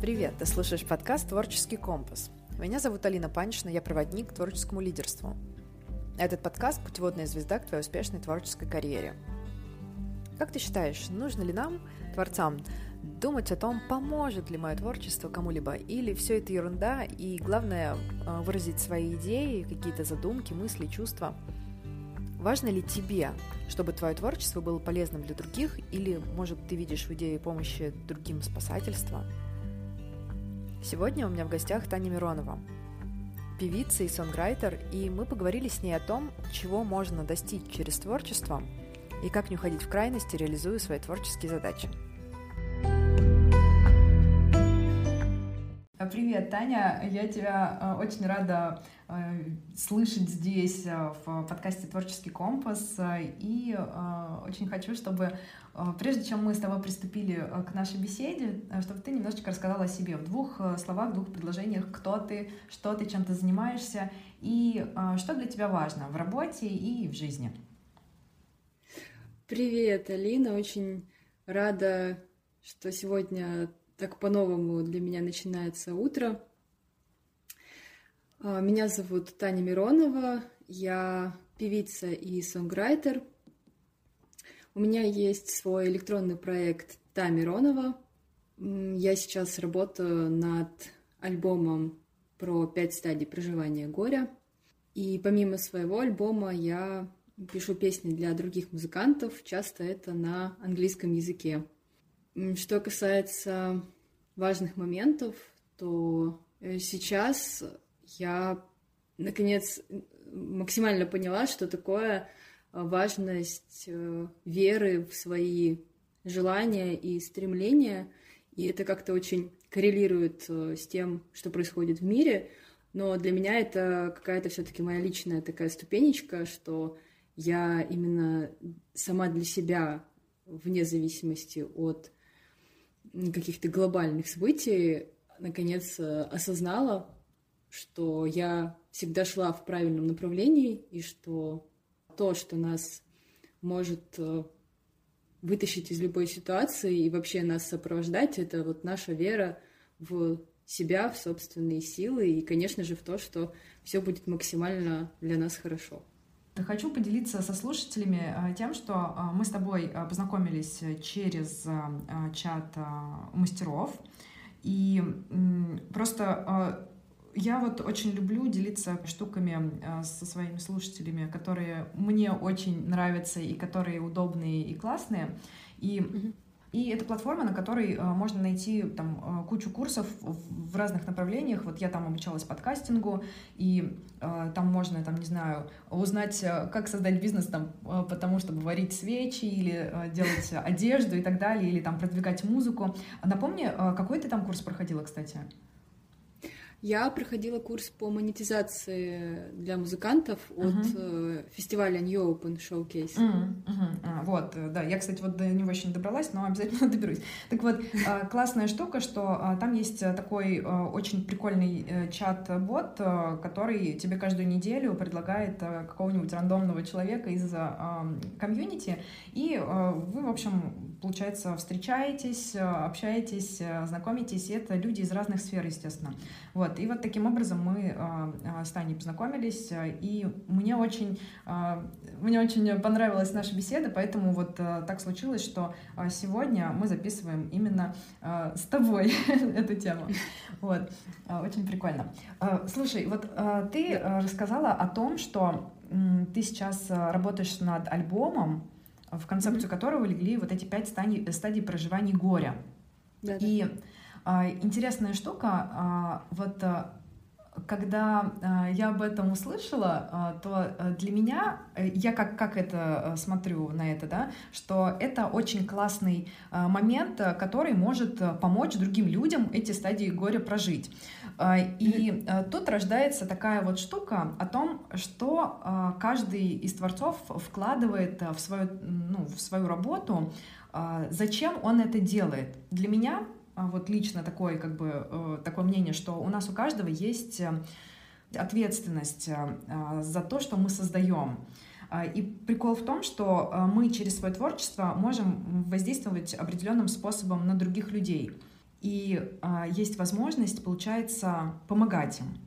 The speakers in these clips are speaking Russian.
Привет, ты слушаешь подкаст «Творческий компас». Меня зовут Алина Панишина, я проводник к творческому лидерству. Этот подкаст – путеводная звезда к твоей успешной творческой карьере. Как ты считаешь, нужно ли нам, творцам, думать о том, поможет ли мое творчество кому-либо, или все это ерунда, и главное – выразить свои идеи, какие-то задумки, мысли, чувства – Важно ли тебе, чтобы твое творчество было полезным для других, или, может, ты видишь в идее помощи другим спасательства? Сегодня у меня в гостях Таня Миронова, певица и сонграйтер, и мы поговорили с ней о том, чего можно достичь через творчество и как не уходить в крайности, реализуя свои творческие задачи. Привет, Таня. Я тебя э, очень рада слышать здесь э, в подкасте «Творческий компас». И очень хочу, чтобы прежде чем мы с тобой приступили к нашей беседе, чтобы ты немножечко рассказала о себе в двух словах, в двух предложениях, кто ты, что ты, чем ты занимаешься и что для тебя важно в работе и в жизни. Привет, Алина. Очень рада, что сегодня так по-новому для меня начинается утро. А, меня зовут Таня Миронова, я певица и сонграйтер. У меня есть свой электронный проект Та Миронова. Я сейчас работаю над альбомом про пять стадий проживания горя. И помимо своего альбома я пишу песни для других музыкантов, часто это на английском языке. Что касается важных моментов, то э, сейчас я, наконец, максимально поняла, что такое э, важность э, веры в свои желания и стремления, и это как-то очень коррелирует с тем, что происходит в мире, но для меня это какая-то все-таки моя личная такая ступенечка, что я именно сама для себя, вне зависимости от каких-то глобальных событий, наконец э, осознала, что я всегда шла в правильном направлении, и что то, что нас может э, вытащить из любой ситуации и вообще нас сопровождать, это вот наша вера в себя, в собственные силы и, конечно же, в то, что все будет максимально для нас хорошо. Хочу поделиться со слушателями э, тем, что э, мы с тобой познакомились через чат мастеров. И просто я вот очень люблю делиться штуками со своими слушателями, которые мне очень нравятся и которые удобные и классные. И и это платформа, на которой э, можно найти там э, кучу курсов в разных направлениях. Вот я там обучалась подкастингу, и там можно, там, не знаю, узнать, как создать бизнес там, потому чтобы варить свечи или делать одежду и так далее, или там продвигать музыку. Напомни, какой ты там курс проходила, кстати? Я проходила курс по монетизации для музыкантов uh-huh. от э, фестиваля New Open Showcase. Uh-huh. Uh-huh. Вот, э, да, я, кстати, вот до него еще не добралась, но обязательно доберусь. Так вот, э, классная штука, что э, там есть такой очень прикольный чат-бот, который тебе каждую неделю предлагает какого-нибудь рандомного человека из комьюнити, и вы, в общем, получается, встречаетесь, общаетесь, знакомитесь, и это люди из разных сфер, естественно. Вот. И вот таким образом мы э, с Таней познакомились, и мне очень, э, мне очень понравилась наша беседа, поэтому вот э, так случилось, что сегодня мы записываем именно э, с тобой эту тему. Вот, очень прикольно. Слушай, вот ты рассказала о том, что ты сейчас работаешь над альбомом, в концепцию которого легли вот эти пять стадий, стадий проживания горя. Да, и да а, интересная штука, а, вот а, когда я об этом услышала, то э, для меня, э, я как, как это э, смотрю на это, да, что это очень классный момент, который может помочь другим людям эти стадии горя прожить. И тут рождается такая вот штука о том, что каждый из творцов вкладывает в свою, ну, в свою работу, зачем он это делает. Для меня а вот лично такое, как бы, э, такое мнение, что у нас у каждого есть э, ответственность э, за то, что мы создаем. А, и прикол в том, что мы через свое творчество можем воздействовать определенным способом на других людей. И а, есть возможность, получается, помогать им.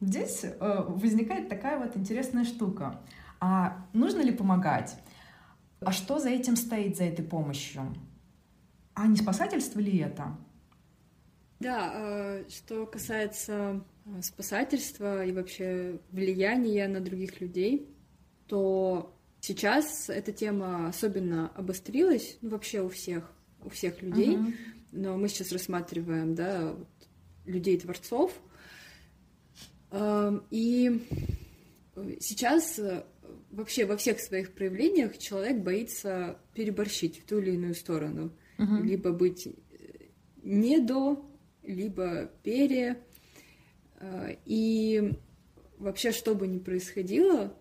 Здесь а, возникает такая вот интересная штука. А нужно ли помогать? А что за этим стоит, за этой помощью? А не спасательство ли это? Да, а, что касается а, спасательства и вообще влияния на других людей, то сейчас эта тема особенно обострилась, ну, вообще у всех, у всех людей, uh-huh. Но мы сейчас рассматриваем, да, вот, людей-творцов, и сейчас э, вообще во всех своих проявлениях человек боится переборщить в ту или иную сторону. Uh-huh. Либо быть э, не до, либо пере. Э, и вообще, что бы ни происходило,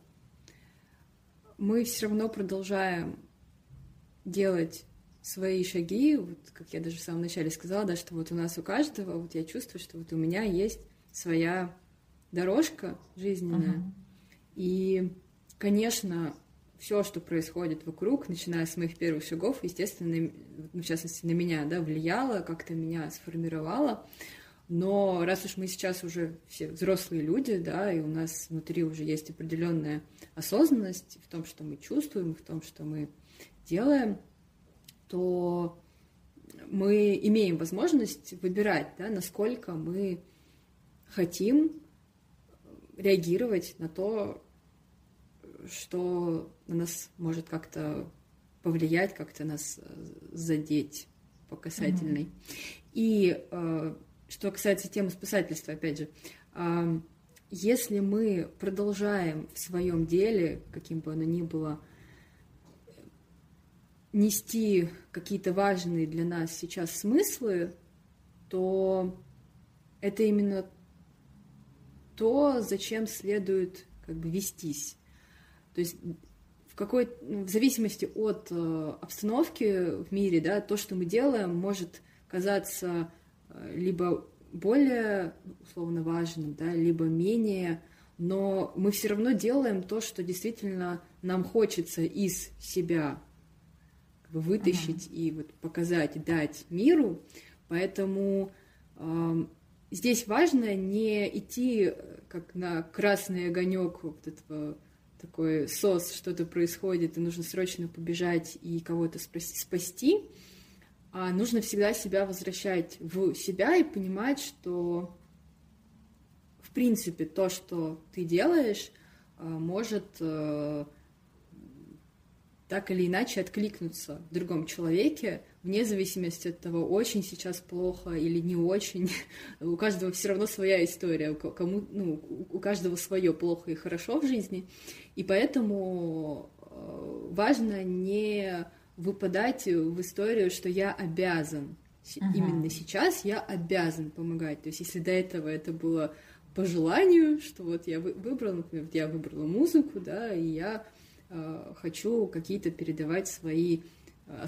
мы все равно продолжаем делать свои шаги, вот как я даже в самом начале сказала, да, что вот у нас у каждого, вот я чувствую, что вот у меня есть своя дорожка жизненная, uh-huh. и конечно, все, что происходит вокруг, начиная с моих первых шагов, естественно, ну, в частности, на меня, да, влияло, как-то меня сформировало. Но раз уж мы сейчас уже все взрослые люди, да, и у нас внутри уже есть определенная осознанность в том, что мы чувствуем, в том, что мы делаем, то мы имеем возможность выбирать, да, насколько мы хотим реагировать на то, что на нас может как-то повлиять, как-то нас э, задеть по касательной. Mm-hmm. И э, что касается темы спасательства, опять же, э, если мы продолжаем в своем деле, каким бы оно ни было, нести какие-то важные для нас сейчас смыслы, то это именно то, зачем следует как бы вестись. То есть в какой в зависимости от э, обстановки в мире, да, то, что мы делаем, может казаться э, либо более условно важным, да, либо менее, но мы все равно делаем то, что действительно нам хочется из себя как бы, вытащить uh-huh. и вот показать, дать миру, поэтому э, здесь важно не идти э, как на красный огонек вот этого такой сос, что-то происходит, и нужно срочно побежать и кого-то спасти, а нужно всегда себя возвращать в себя и понимать, что в принципе то, что ты делаешь, а, может э, так или иначе откликнуться в другом человеке, вне зависимости от того, очень сейчас плохо или не очень. у каждого все равно своя история, кому, ну, у каждого свое плохо и хорошо в жизни. И поэтому э, важно не выпадать в историю, что я обязан. Uh-huh. Именно сейчас я обязан помогать. То есть, если до этого это было по желанию, что вот я выбрал, например, я выбрала музыку, да, и я хочу какие-то передавать свои э,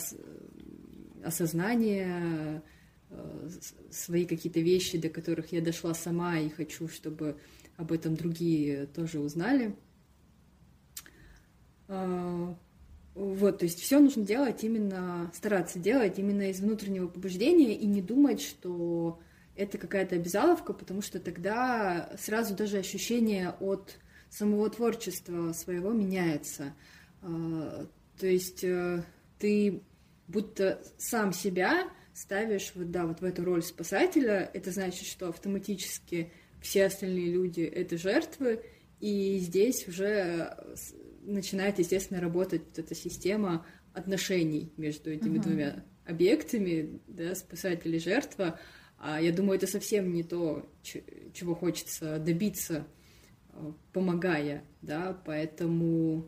осознание, э, свои какие-то вещи, до которых я дошла сама и хочу, чтобы об этом другие тоже узнали. А, вот, то есть все нужно делать именно, стараться делать именно из внутреннего побуждения и не думать, что это какая-то обязаловка, потому что тогда сразу даже ощущение от самого творчества своего меняется. А, то есть э, ты будто сам себя ставишь вот, да, вот в эту роль спасателя, это значит, что автоматически все остальные люди — это жертвы, и здесь уже начинает, естественно, работать вот эта система отношений между этими uh-huh. двумя объектами, да, спасатель и жертва. А я думаю, это совсем не то, чего хочется добиться, э, помогая, да, поэтому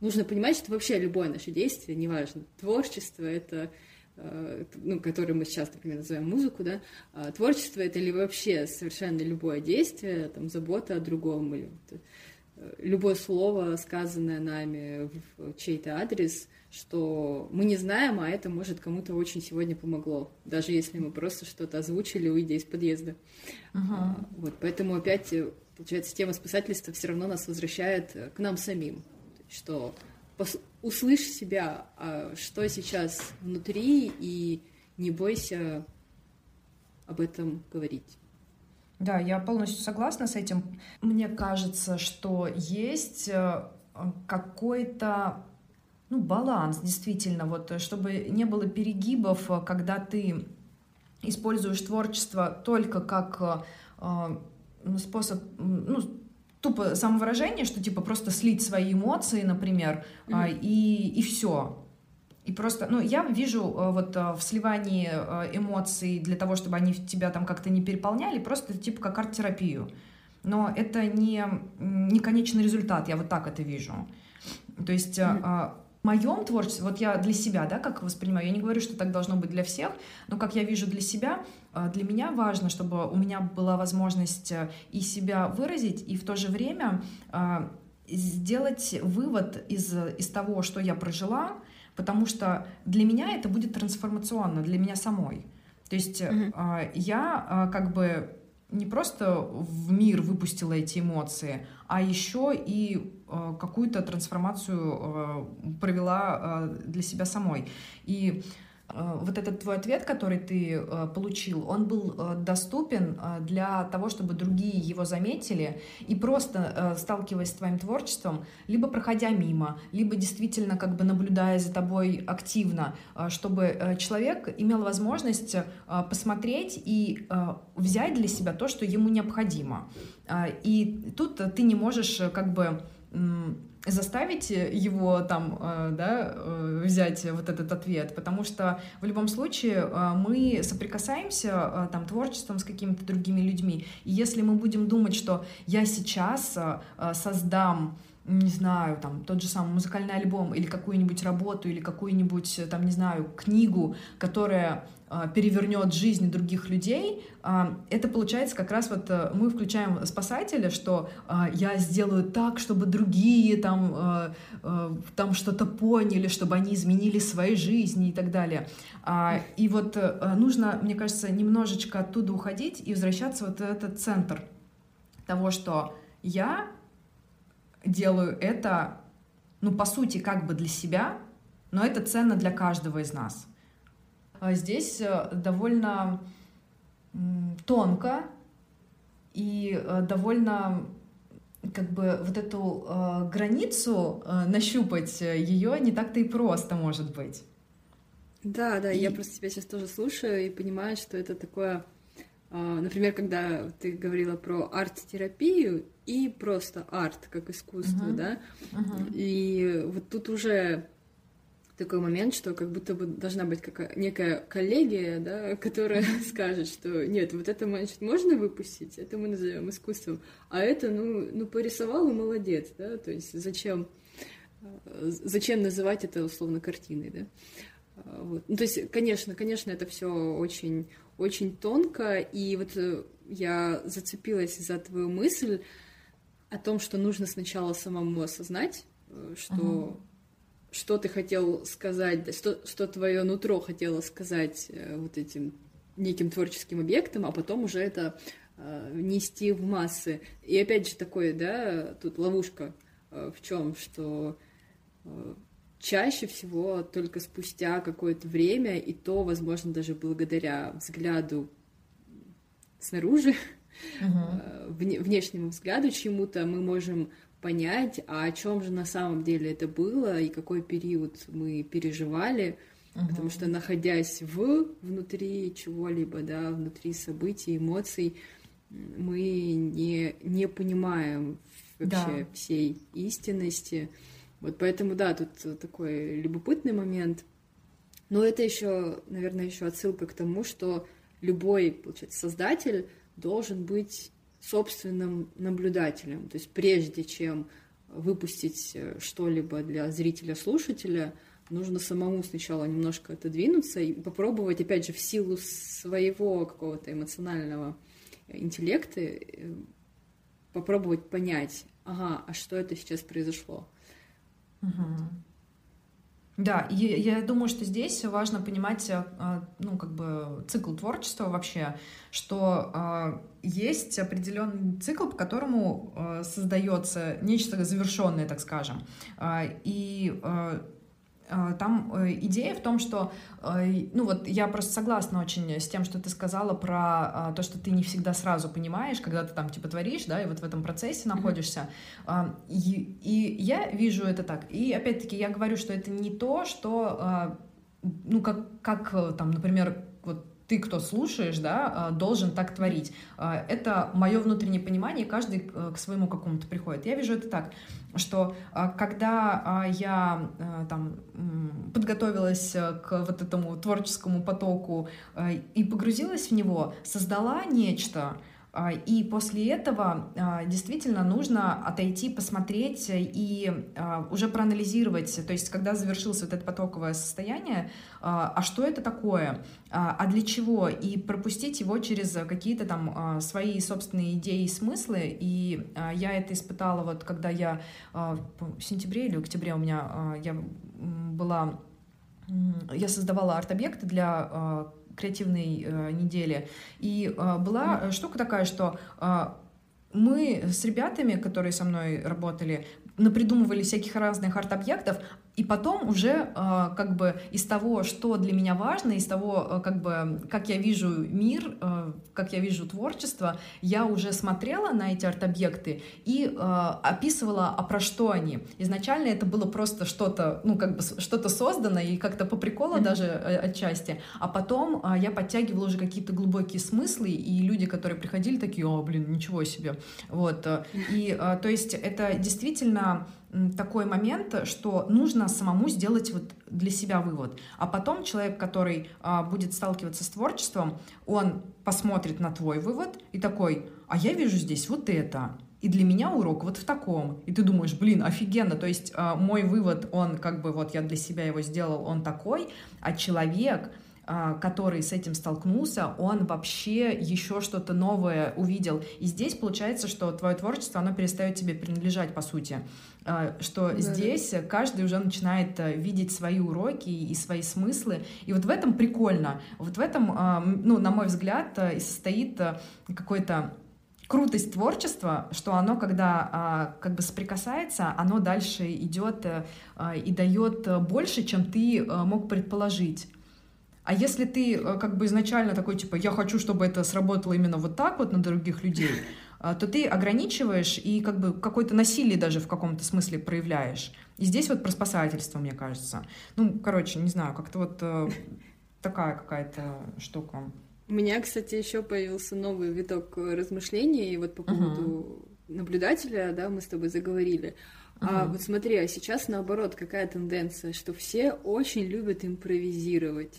нужно понимать, что вообще любое наше действие, неважно, творчество это э, ну, которое мы сейчас, например, называем музыку, да, а творчество это или вообще совершенно любое действие, там, забота о другом, или э, любое слово, сказанное нами в чей-то адрес, что мы не знаем, а это, может, кому-то очень сегодня помогло, даже если мы просто что-то озвучили, уйдя из подъезда. Uh-huh. Вот, поэтому опять, э, получается, тема спасательства все равно нас возвращает к нам самим что услышь себя, а, что сейчас внутри, и не бойся об этом говорить. Да, я полностью согласна с этим. Мне кажется, что есть э, какой-то ну, баланс, действительно, вот, чтобы не было перегибов, когда ты используешь творчество только как э, способ, ну, тупо самовыражение, что типа просто слить свои эмоции, например, mm-hmm. и, и все. И просто, ну, я вижу э, вот э, в сливании э, эмоций для того, чтобы они тебя там как-то не переполняли, просто типа как арт-терапию. Но это не, не конечный результат, я вот так это вижу. То есть mm-hmm. В моем творчестве, вот я для себя, да, как воспринимаю, я не говорю, что так должно быть для всех, но как я вижу для себя, для меня важно, чтобы у меня была возможность и себя выразить, и в то же время сделать вывод из, из того, что я прожила, потому что для меня это будет трансформационно, для меня самой. То есть mm-hmm. я как бы не просто в мир выпустила эти эмоции, а еще и какую-то трансформацию провела для себя самой. И Э, вот этот твой ответ, который ты э, получил, он был э, доступен для того, чтобы другие его заметили и просто сталкиваясь с твоим творчеством, либо проходя мимо, либо действительно как бы наблюдая за тобой активно, чтобы человек имел возможность посмотреть и взять для себя то, что ему необходимо. И тут ты не можешь как бы заставить его там, э, да, э, взять вот этот ответ, потому что в любом случае э, мы соприкасаемся там творчеством с какими-то другими людьми, и если мы будем думать, что я сейчас создам не знаю, там, тот же самый музыкальный альбом или какую-нибудь работу, или какую-нибудь, там, не знаю, книгу, которая перевернет жизнь других людей, а, это получается как раз вот э, мы включаем спасателя, что а, я сделаю так, чтобы другие там, там что-то поняли, чтобы они изменили свои жизни и так далее. И вот э, нужно, мне кажется, немножечко оттуда уходить и возвращаться вот в этот центр того, что я делаю это, ну, по сути, как бы для себя, но это ценно для каждого из нас. А здесь э, довольно тонко и э, довольно как бы вот эту э, границу э, нащупать ее не так-то и просто может быть. Да, да, и... я просто тебя сейчас тоже слушаю и понимаю, что это такое, э, например, когда ты говорила про арт-терапию и просто арт как искусство, uh-huh. да, uh-huh. и вот тут уже такой момент, что как будто бы должна быть какая некая коллегия, да, которая скажет, что нет, вот это значит можно выпустить, это мы назовем искусством, а это, ну, ну порисовал и молодец, да, то есть зачем, э, зачем называть это условно картиной, да. А, вот. Ну, то есть, конечно, конечно, это все очень, очень тонко, и вот э, я зацепилась за твою мысль о том, что нужно сначала самому осознать, э, что uh-huh что ты хотел сказать, что, что твое нутро хотело сказать э, вот этим неким творческим объектом, а потом уже это э, нести в массы. И опять же такое, да, тут ловушка э, в чем, что э, чаще всего только спустя какое-то время, и то, возможно, даже благодаря взгляду снаружи, uh-huh. внешнему взгляду чему-то, мы можем понять, а о чем же на самом деле это было и какой период мы переживали, угу. потому что находясь в внутри чего-либо, да, внутри событий, эмоций, мы не, не понимаем вообще да. всей истинности. Вот поэтому, да, тут такой любопытный момент. Но это еще, наверное, еще отсылка к тому, что любой, получается, создатель должен быть собственным наблюдателем. То есть прежде чем выпустить э, что-либо для зрителя-слушателя, нужно самому сначала немножко отодвинуться и попробовать, опять же, в силу своего какого-то эмоционального интеллекта э, попробовать понять, ага, а что это сейчас произошло. Угу. Да, и я думаю, что здесь важно понимать, э, ну, как бы цикл творчества вообще, что э, есть определенный цикл, по которому э, создается нечто завершенное, так скажем. И там э, идея в том, что, ну вот я просто согласна очень с тем, что ты сказала про то, что ты не всегда сразу понимаешь, когда ты там типа творишь, да, и вот в этом процессе находишься. И, и я вижу это так. И опять-таки я говорю, что это не то, что, ну как, как там, например, ты, кто слушаешь, да, а, должен так творить. А, это мое внутреннее понимание, каждый э, к своему какому-то приходит. Я вижу это так, что а, когда я там подготовилась к вот этому творческому потоку и погрузилась в него, создала нечто, и после этого а, действительно нужно отойти, посмотреть и а, уже проанализировать, то есть когда завершился вот это потоковое состояние, а что это такое, а для чего, и пропустить его через какие-то там свои собственные идеи и смыслы. И я это испытала вот когда я в сентябре или октябре у меня я была я создавала арт-объекты для креативной э, недели. И э, была mm. штука такая, что э, мы с ребятами, которые со мной работали, напридумывали всяких разных арт-объектов, и потом уже э, как бы из того, что для меня важно, из того, э, как бы как я вижу мир, э, как я вижу творчество, я уже смотрела на эти арт-объекты и описывала, а про что они. Изначально это было просто что-то, ну как бы что-то создано и как-то по приколу mm-hmm. даже отчасти, а потом я подтягивала уже какие-то глубокие смыслы и люди, которые приходили, такие, о, блин, ничего себе, вот. И то есть это действительно такой момент, что нужно самому сделать вот для себя вывод. А потом человек, который а, будет сталкиваться с творчеством, он посмотрит на твой вывод и такой, а я вижу здесь вот это. И для меня урок вот в таком. И ты думаешь, блин, офигенно. То есть а, мой вывод, он как бы вот я для себя его сделал, он такой, а человек, который с этим столкнулся, он вообще еще что-то новое увидел. И здесь получается, что твое творчество, оно перестает тебе принадлежать, по сути. А, что да, здесь каждый уже начинает э, видеть свои уроки и свои смыслы. И вот в этом прикольно. Вот в этом, а, ну, на мой взгляд, э, и состоит э, какой-то крутость творчества, что оно, когда а, как бы соприкасается, оно дальше идет а, и дает больше, чем ты а, мог предположить. А если ты э, как бы изначально такой, типа, я хочу, чтобы это сработало именно вот так вот на других людей, э, то ты ограничиваешь и как бы какое-то насилие даже в каком-то смысле проявляешь. И здесь вот про спасательство, мне кажется. Ну, короче, не знаю, как-то вот э, такая какая-то штука. У меня, кстати, еще появился новый виток размышлений, и вот по поводу uh-huh. наблюдателя, да, мы с тобой заговорили. Uh-huh. А вот смотри, а сейчас наоборот, какая тенденция, что все очень любят импровизировать.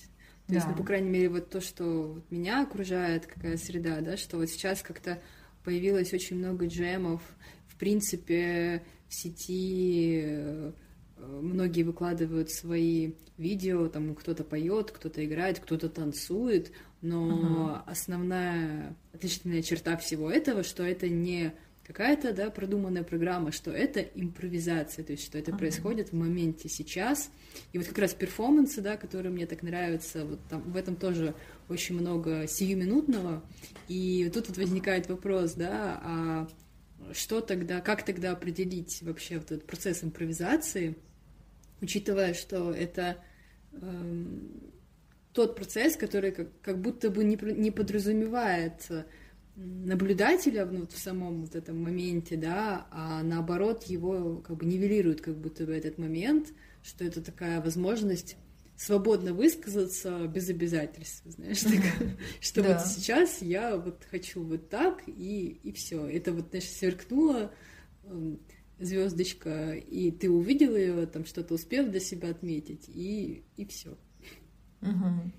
То да. есть, ну, по крайней мере, вот то, что меня окружает, какая среда, да, что вот сейчас как-то появилось очень много джемов, в принципе, в сети э, многие выкладывают свои видео, там кто-то поет, кто-то играет, кто-то танцует, но uh-huh. основная отличительная черта всего этого, что это не какая-то, да, продуманная программа, что это импровизация, то есть что это ага. происходит в моменте сейчас. И вот как раз перформансы, да, которые мне так нравятся, вот там в этом тоже очень много сиюминутного. И тут вот возникает вопрос, да, а что тогда, как тогда определить вообще вот этот процесс импровизации, учитывая, что это эм, тот процесс, который как, как будто бы не, не подразумевает наблюдателя ну, в самом вот этом моменте, да, а наоборот его как бы нивелирует как будто бы этот момент, что это такая возможность свободно высказаться без обязательств, знаешь, так, что вот сейчас я вот хочу вот так и и все, это вот знаешь сверкнуло эм, звездочка и ты увидел ее там что-то успел для себя отметить и и все. Угу.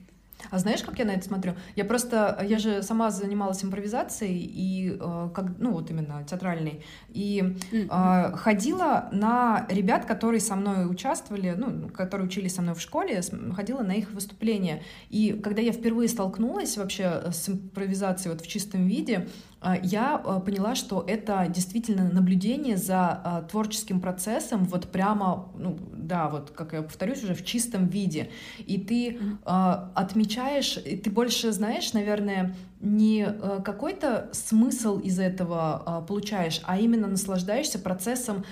А знаешь, как я на это смотрю? Я просто, я же сама занималась импровизацией и э, как, ну вот именно театральной, и э, ходила на ребят, которые со мной участвовали, ну, которые учились со мной в школе, ходила на их выступления. И когда я впервые столкнулась вообще с импровизацией вот в чистом виде, я э, поняла, что это действительно наблюдение за э, творческим процессом вот прямо ну, да, вот как я повторюсь уже в чистом виде, и ты э, отмечаешь, и ты больше знаешь, наверное, не какой-то смысл из этого получаешь, а именно наслаждаешься процессом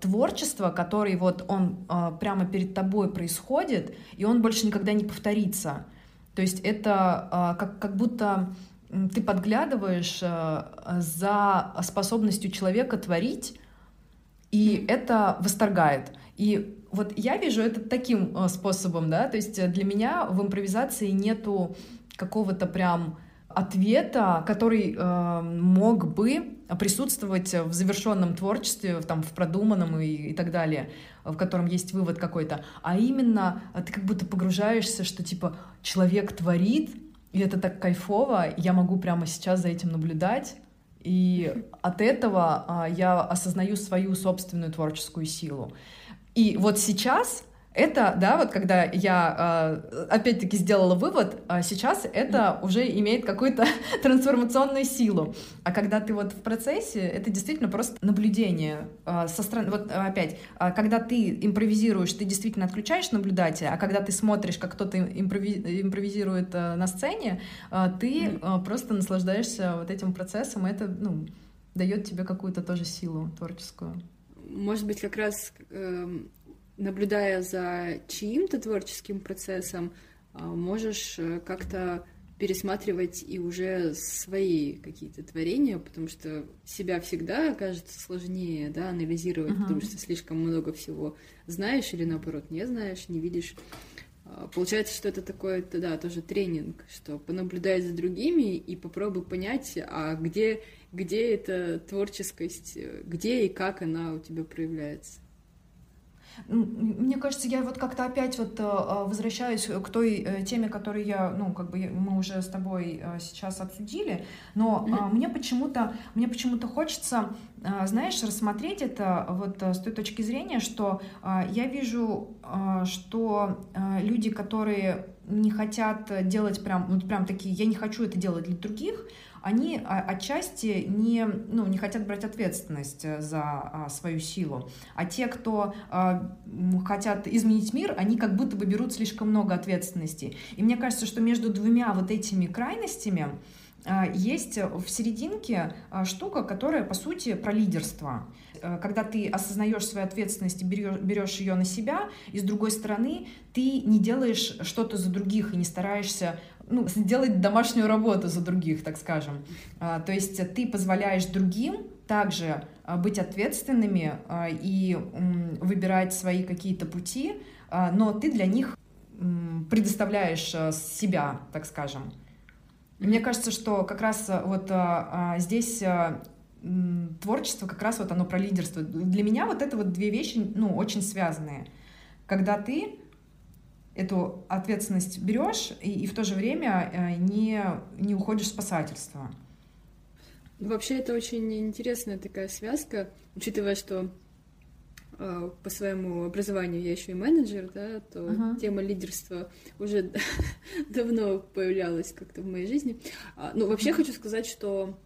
творчества, который вот он прямо перед тобой происходит, и он больше никогда не повторится. То есть это как, как будто ты подглядываешь э, за способностью человека творить, и это восторгает. И вот я вижу это таким э, способом, да, то есть для меня в импровизации нету какого-то прям ответа, который э, мог бы присутствовать в завершенном творчестве, там, в продуманном и, и так далее, в котором есть вывод какой-то, а именно ты как будто погружаешься, что типа человек творит, и это так кайфово, я могу прямо сейчас за этим наблюдать, и от этого а, я осознаю свою собственную творческую силу. И вот сейчас это, да, вот когда я э, опять-таки сделала вывод, а сейчас это уже имеет какую-то трансформационную силу. А когда ты вот в процессе, это действительно просто наблюдение э, со стороны. Вот опять, когда ты импровизируешь, ты действительно отключаешь наблюдателя, а когда ты смотришь, как кто-то импрови импровизирует э, на сцене, ты просто наслаждаешься вот этим процессом, и это, ну, дает тебе какую-то тоже силу творческую. Может быть, как раз э, наблюдая за чьим-то творческим процессом, а, можешь э, как-то пересматривать и уже свои какие-то творения, потому что себя всегда кажется сложнее, да, анализировать, uh-huh. потому что слишком много всего знаешь или наоборот не знаешь, не видишь. А, получается, что это такой, да, тоже тренинг, что понаблюдай за другими и попробуй понять, а где, где эта творческость, э, где и как она у тебя проявляется. Мне кажется, я вот как-то опять вот э, э, возвращаюсь к той э, теме, которую я, ну, как бы мы уже с тобой сейчас обсудили, но mm-hmm. мне почему-то, мне почему-то хочется, знаешь, рассмотреть это вот с той точки зрения, что я вижу, что люди, которые не хотят делать прям, вот прям такие, я не хочу это делать для других, они а, отчасти не, ну, не хотят брать ответственность э, за а, свою силу. А те, кто а, хотят изменить мир, они как будто бы берут слишком много ответственности. И мне кажется, что между двумя вот этими крайностями есть в серединке штука, которая, по сути, про лидерство. Э, когда ты осознаешь свою ответственность и берешь, берешь ее на себя, и с другой стороны, ты не делаешь что-то за других и не стараешься ну, сделать домашнюю работу за других, так скажем. А, то есть ты позволяешь другим также а, быть ответственными а, и выбирать свои какие-то пути, но ты для них предоставляешь себя, так скажем. Мне кажется, что как раз вот здесь творчество как раз вот оно про лидерство. Для меня вот это вот две вещи, ну, очень связанные. Когда ты эту ответственность берешь и, и в то же время э, не, не уходишь в спасательство. Вообще это очень интересная такая связка, учитывая, что э, по своему образованию я еще и менеджер, да, то uh-huh. тема лидерства уже давно появлялась как-то в моей жизни. А, ну, вообще uh-huh. хочу сказать, что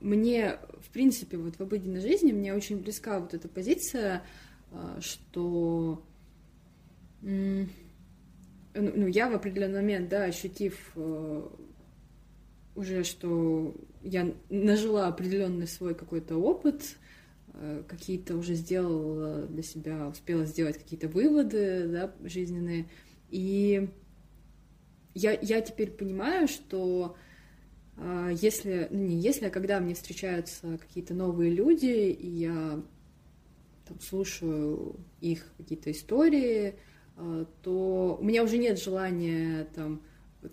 мне, в принципе, вот в обыденной жизни мне очень близка вот эта позиция, э, что ну, ну, я в определенный момент, да, ощутив э, уже, что я нажила определенный свой какой-то опыт, э, какие-то уже сделала для себя, успела сделать какие-то выводы, да, жизненные, и я, я теперь понимаю, что э, если, ну не если, а когда мне встречаются какие-то новые люди, и я там, слушаю их какие-то истории, то у меня уже нет желания там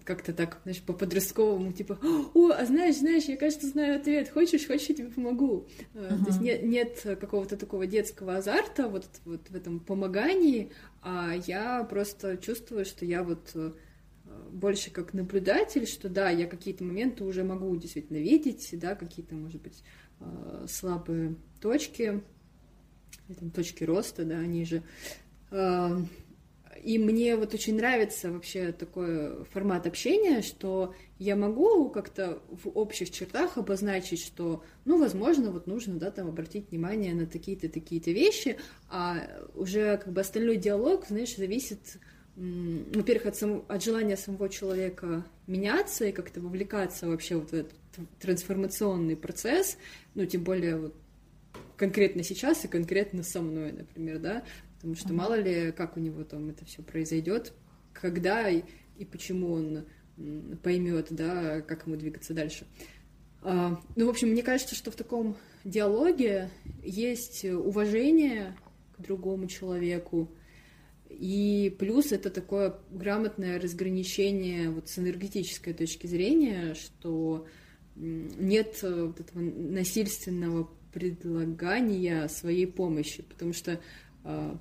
как-то так, знаешь, по-подростковому, типа, о, а знаешь, знаешь, я, кажется, знаю ответ, хочешь, хочешь, я тебе помогу. Uh-huh. То есть нет, нет какого-то такого детского азарта вот, вот в этом помогании, а я просто чувствую, что я вот э, больше как наблюдатель, что да, я какие-то моменты уже могу действительно видеть, да, какие-то, может быть, э, слабые точки, там, точки роста, да, они же и мне вот очень нравится вообще такой формат общения, что я могу как-то в общих чертах обозначить, что, ну, возможно, вот нужно, да, там обратить внимание на такие-то, такие-то вещи, а уже как бы остальной диалог, знаешь, зависит, во-первых, от, сам... от желания самого человека меняться и как-то вовлекаться вообще вот в этот трансформационный процесс, ну, тем более вот конкретно сейчас и конкретно со мной, например, да, потому что мало ли, как у него там это все произойдет, когда и, и почему он поймет, да, как ему двигаться дальше. А, ну, в общем, мне кажется, что в таком диалоге есть уважение к другому человеку, и плюс это такое грамотное разграничение вот с энергетической точки зрения, что нет вот этого насильственного предлагания своей помощи, потому что э,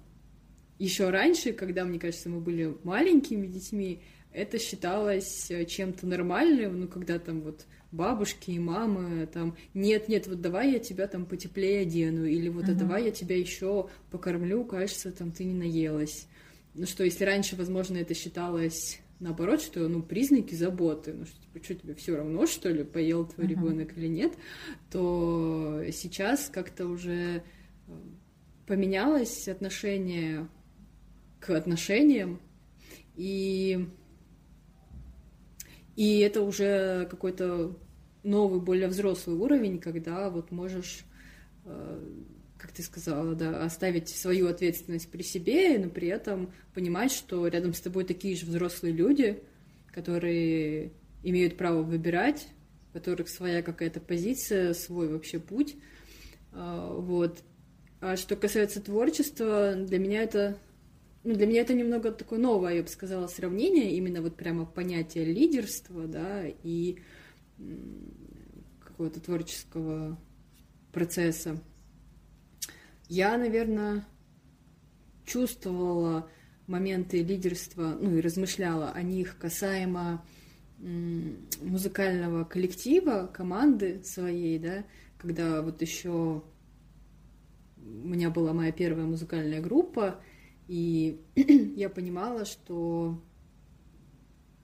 еще раньше, когда, мне кажется, мы были маленькими детьми, это считалось э, чем-то нормальным, ну, когда там вот бабушки и мамы там, нет, нет, вот давай я тебя там потеплее одену, или вот uh-huh. а давай я тебя еще покормлю, кажется, там ты не наелась. Ну что, если раньше, возможно, это считалось наоборот, что, ну, признаки заботы, ну, что, типа, что тебе все равно, что ли, поел твой uh-huh. ребенок или нет, то сейчас как-то уже э, поменялось отношение к отношениям, и, и это уже какой-то новый, более взрослый уровень, когда вот можешь э, как ты сказала, да, оставить свою ответственность при себе, но при этом понимать, что рядом с тобой такие же взрослые люди, которые имеют право выбирать, у которых своя какая-то позиция, свой вообще путь. А, вот. А что касается творчества, для меня это ну, для меня это немного такое новое, я бы сказала, сравнение, именно вот прямо понятие лидерства, да, и какого-то творческого процесса. Я, наверное, чувствовала моменты лидерства, ну и размышляла о них касаемо музыкального коллектива, команды своей, да, когда вот еще у меня была моя первая музыкальная группа, и я понимала, что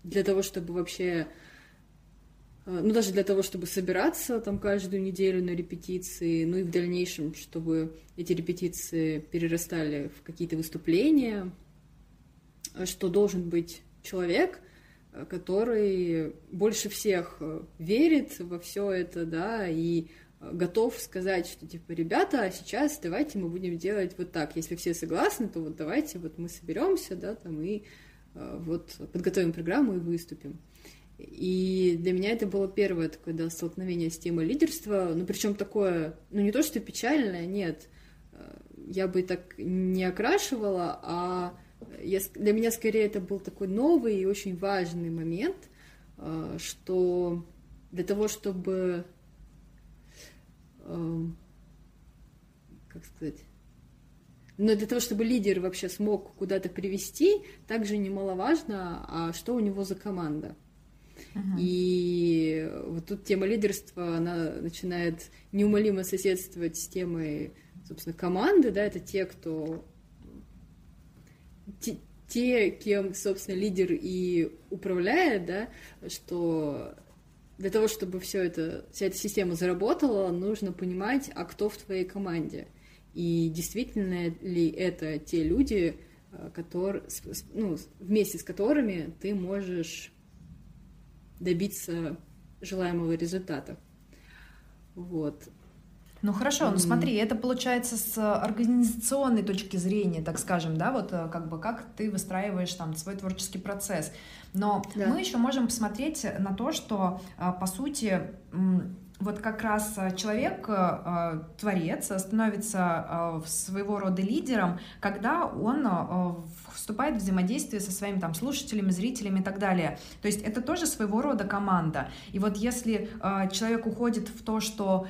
для того, чтобы вообще Э, ну, даже для того, чтобы собираться там каждую неделю на репетиции, ну и в дальнейшем, чтобы эти репетиции перерастали в какие-то выступления, э, что должен быть человек, э, который больше всех верит во все это, да, и готов сказать, что типа, ребята, а сейчас давайте мы будем делать вот так. Если все согласны, то вот давайте вот мы соберемся, да, там и вот подготовим программу и выступим. И для меня это было первое такое да, столкновение с темой лидерства, ну причем такое, ну не то что печальное, нет, я бы так не окрашивала, а я, для меня скорее это был такой новый и очень важный момент, э, что для того, чтобы, как сказать, но для того, чтобы лидер вообще смог куда-то привести, также немаловажно, а что у него за команда. И вот тут тема лидерства, она начинает неумолимо соседствовать с темой, собственно, команды, да, это те, кто те, те, кем, собственно, лидер и управляет, да, что для того, чтобы все это, вся эта система заработала, нужно понимать, а кто в твоей команде. И действительно ли это те люди, э, которые, ну, вместе с которыми ты можешь добиться желаемого результата. Вот. Ну хорошо, ну смотри, это получается с организационной точки зрения, так скажем, да, вот э, как бы как ты выстраиваешь там свой творческий процесс. Но да. мы еще можем посмотреть на то, что э, по сути вот как раз э, человек, э, творец, становится э, своего рода лидером, когда он вступает в взаимодействие со своими там слушателями, зрителями и так далее. То есть это тоже своего рода команда. И вот если человек уходит в то, что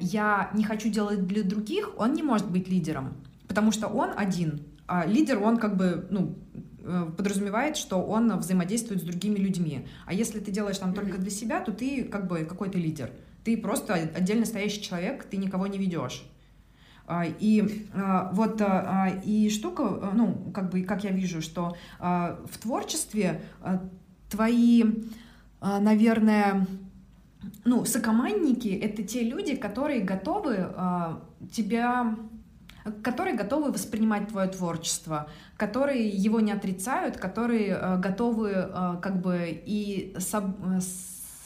я не хочу делать для других, он не может быть лидером, потому что он один. А лидер, он как бы, ну, подразумевает, что он взаимодействует с другими людьми. А если ты делаешь там только для себя, то ты как бы какой-то лидер. Ты просто отдельно стоящий человек, ты никого не ведешь. И вот и штука, ну, как бы, как я вижу, что в творчестве твои, наверное, ну, сокомандники — это те люди, которые готовы тебя которые готовы воспринимать твое творчество, которые его не отрицают, которые готовы как бы и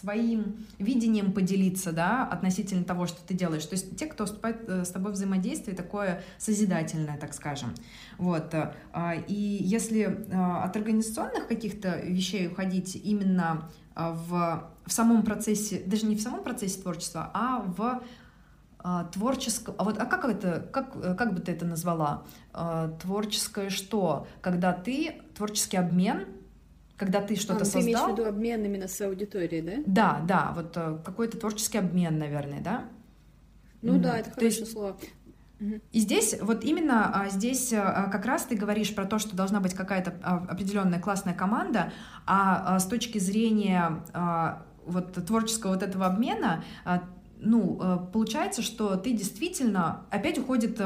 своим видением поделиться, да, относительно того, что ты делаешь. То есть те, кто вступает с тобой в взаимодействие, такое созидательное, так скажем. Вот. И если от организационных каких-то вещей уходить именно в, в самом процессе, даже не в самом процессе творчества, а в а, творческое, а вот а как это, как, как бы ты это назвала? А, творческое что? Когда ты, творческий обмен, когда ты что-то а, создал. Ты имеешь в виду обмен именно с аудиторией, да? Да, да, вот э, какой-то творческий обмен, наверное, да? Ну mm. да, это хорошее есть... слово. И здесь, вот именно а, здесь а, как раз ты говоришь про то, что должна быть какая-то а, определенная классная команда, а, с точки зрения вот творческого вот этого обмена ну, э, получается, что ты действительно, опять уходит э,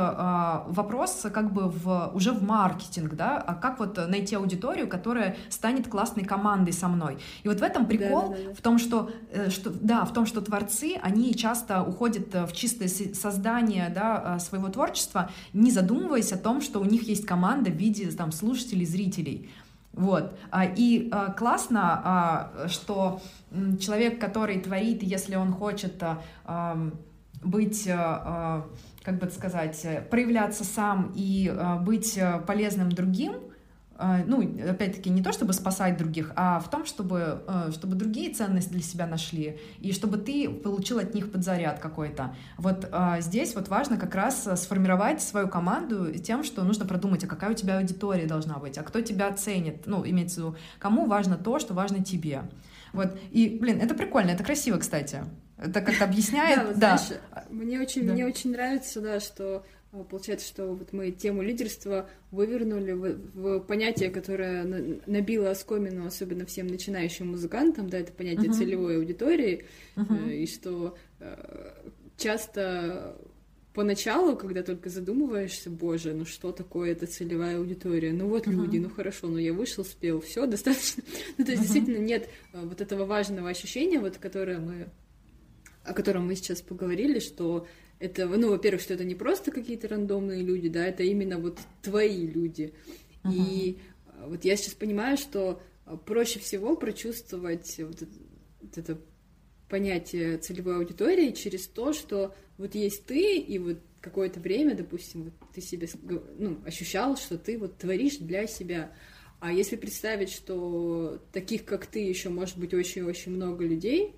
вопрос как бы в, уже в маркетинг, да, а как вот найти аудиторию, которая станет классной командой со мной. И вот в этом прикол, да, да, да. в том, что, э, что, да, в том, что творцы, они часто уходят в чистое создание, да, своего творчества, не задумываясь о том, что у них есть команда в виде, там, слушателей, зрителей. Вот. А, и а, классно, а, что человек, который творит, если он хочет быть, как бы сказать, проявляться сам и быть полезным другим, ну, опять-таки, не то, чтобы спасать других, а в том, чтобы, э, чтобы другие ценности для себя нашли, и чтобы ты получил от них подзаряд какой-то. Вот а, здесь вот важно как раз сформировать свою команду тем, что нужно продумать, а какая у тебя аудитория должна быть, а кто тебя оценит, ну, имеется в виду, кому важно то, что важно тебе. Вот, и, блин, это прикольно, это красиво, кстати. Это как-то объясняет, да. Мне очень, мне очень нравится, да, что получается, что вот мы тему лидерства вывернули в, в понятие, которое набило оскомину, особенно всем начинающим музыкантам, да, это понятие uh-huh. целевой аудитории, uh-huh. и что э, часто поначалу, когда только задумываешься, боже, ну что такое эта целевая аудитория? Ну вот uh-huh. люди, ну хорошо, ну я вышел, спел, все достаточно. ну то есть uh-huh. действительно нет э, вот этого важного ощущения, вот которое мы о котором мы сейчас поговорили, что это, ну, во-первых, что это не просто какие-то рандомные люди, да, это именно вот твои люди. Uh-huh. И а, вот я сейчас понимаю, что а, проще всего прочувствовать вот это, вот это понятие целевой аудитории через то, что вот есть ты, и вот какое-то время, допустим, вот ты себе ну, ощущал, что ты вот творишь для себя. А если представить, что таких, как ты, еще может быть очень-очень много людей,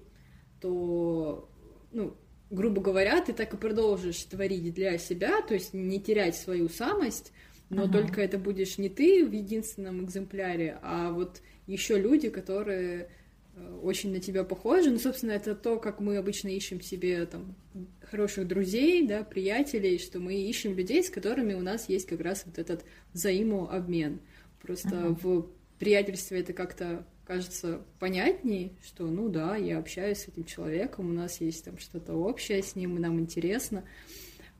то, ну, грубо говоря, ты так и продолжишь творить для себя, то есть не терять свою самость, но ага. только это будешь не ты в единственном экземпляре, а вот еще люди, которые э, очень на тебя похожи. Ну, собственно, это то, как мы обычно ищем себе там хороших друзей, да, приятелей, что мы ищем людей, с которыми у нас есть как раз вот этот взаимообмен. Просто ага. в приятельстве это как-то кажется понятней, что, ну да, я общаюсь с этим человеком, у нас есть там что-то общее с ним, и нам интересно.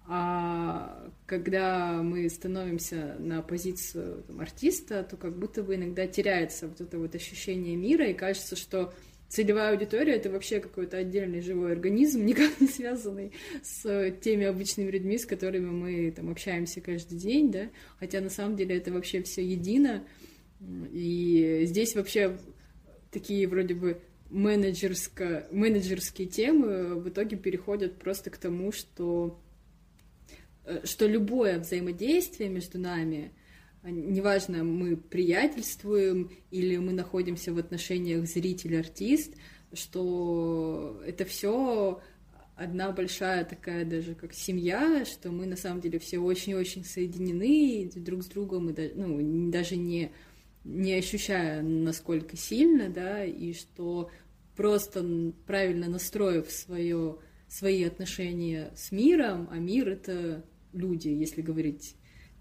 А когда мы становимся на позицию там, артиста, то как будто бы иногда теряется вот это вот ощущение мира, и кажется, что целевая аудитория это вообще какой-то отдельный живой организм, никак не связанный с теми обычными людьми, с которыми мы там общаемся каждый день, да, хотя на самом деле это вообще все едино. И здесь вообще такие вроде бы менеджерско, менеджерские темы в итоге переходят просто к тому, что, э, что любое взаимодействие между нами, а, неважно, мы приятельствуем или мы находимся в отношениях зритель-артист, что это все одна большая такая даже как семья, что мы на самом деле все очень-очень соединены друг с другом, и ну, даже не не ощущая, насколько сильно, да, и что просто правильно настроив свое, свои отношения с миром, а мир — это люди, если говорить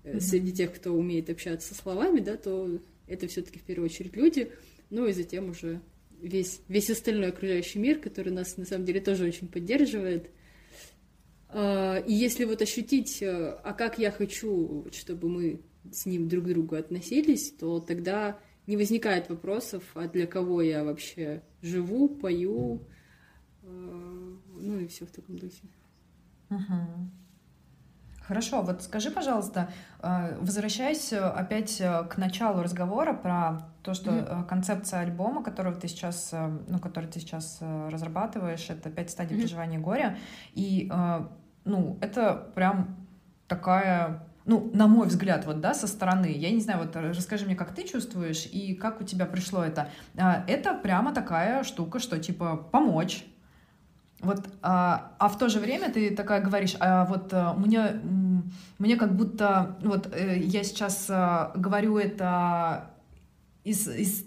mm-hmm. среди тех, кто умеет общаться словами, да, то это все таки в первую очередь люди, ну и затем уже весь, весь остальной окружающий мир, который нас на самом деле тоже очень поддерживает. А, и если вот ощутить, э, а как я хочу, чтобы мы с ним друг к другу относились, то тогда не возникает вопросов, а для кого я вообще живу, пою, э, ну и все в таком духе. Угу. Хорошо, вот скажи, пожалуйста, э, возвращаясь опять к началу разговора про то, что mm-hmm. концепция альбома, которого ты сейчас, ну, который ты сейчас разрабатываешь, это пять стадий mm-hmm. проживания горя, и ну, это прям такая ну, на мой взгляд, вот, да, со стороны, я не знаю, вот расскажи мне, как ты чувствуешь и как у тебя пришло это. А, это прямо такая штука, что, типа, помочь, вот, а, а в то же время ты такая говоришь, а вот а, мне, мне как будто, вот э, я сейчас а, говорю это из, из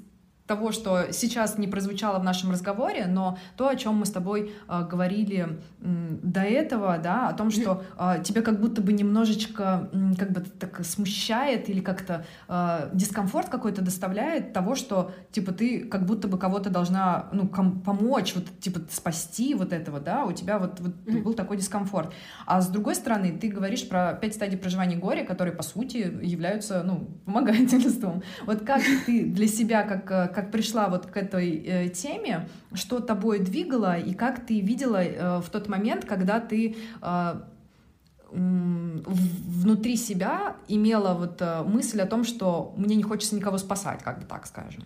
того, что сейчас не прозвучало в нашем разговоре, но то, о чем мы с тобой э, говорили э, до этого, да, о том, что э, тебя как будто бы немножечко э, как бы так смущает или как-то э, дискомфорт какой-то доставляет того, что типа ты как будто бы кого-то должна ну помочь, вот типа спасти вот этого, да, у тебя вот, вот был такой дискомфорт. А с другой стороны, ты говоришь про пять стадий проживания горя, которые по сути являются ну помогательством. Вот как ты для себя как э, как пришла вот к этой э, теме, что тобой двигало и как ты видела э, в тот момент, когда ты э, внутри себя имела вот мысль о том, что мне не хочется никого спасать, как бы так скажем.